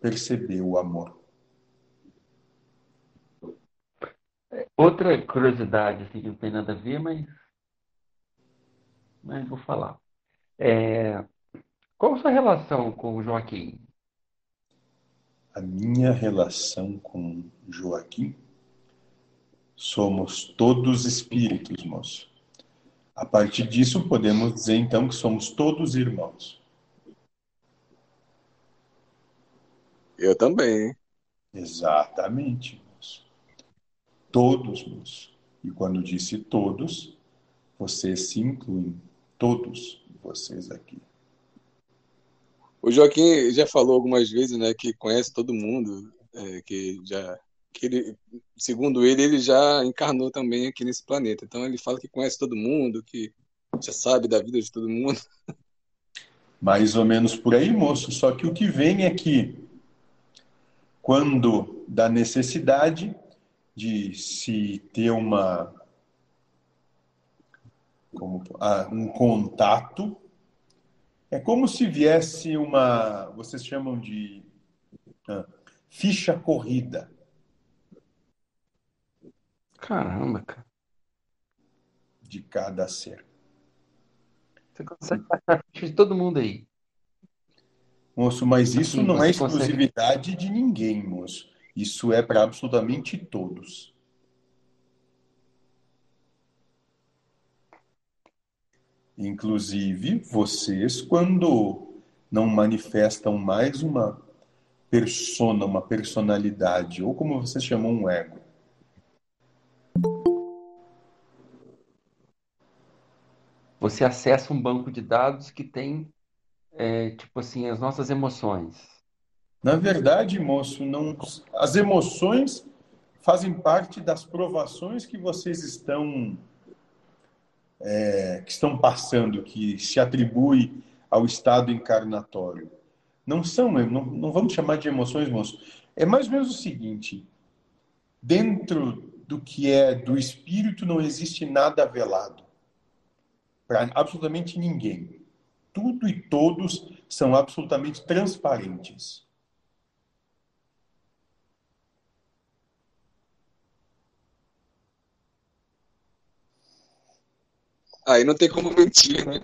perceber o amor. Outra curiosidade, assim, que não tem nada a ver, mas, mas vou falar. É, qual a sua relação com o Joaquim? A minha relação com Joaquim? Somos todos espíritos, moço. A partir disso, podemos dizer então que somos todos irmãos. Eu também. Exatamente, moço. Todos, moço. E quando disse todos, vocês se incluem. Todos vocês aqui. O Joaquim já falou algumas vezes, né, que conhece todo mundo, é, que já, que ele, segundo ele, ele já encarnou também aqui nesse planeta. Então ele fala que conhece todo mundo, que já sabe da vida de todo mundo. Mais ou menos por aí, moço. Só que o que vem é que quando da necessidade de se ter uma como, ah, um contato, é como se viesse uma, vocês chamam de ah, ficha corrida. Caramba, cara. De cada ser. Você consegue passar a ficha de todo mundo aí. Moço, mas isso não é exclusividade de ninguém, moço. Isso é para absolutamente todos. Inclusive, vocês, quando não manifestam mais uma persona, uma personalidade, ou como vocês chamam, um ego. Você acessa um banco de dados que tem é, tipo assim, as nossas emoções? Na verdade, moço, não, as emoções fazem parte das provações que vocês estão é, que estão passando, que se atribui ao estado encarnatório. Não são, não, não vamos chamar de emoções, moço. É mais ou menos o seguinte: dentro do que é do espírito não existe nada velado para absolutamente ninguém tudo e todos são absolutamente transparentes. Aí não tem como mentir, né?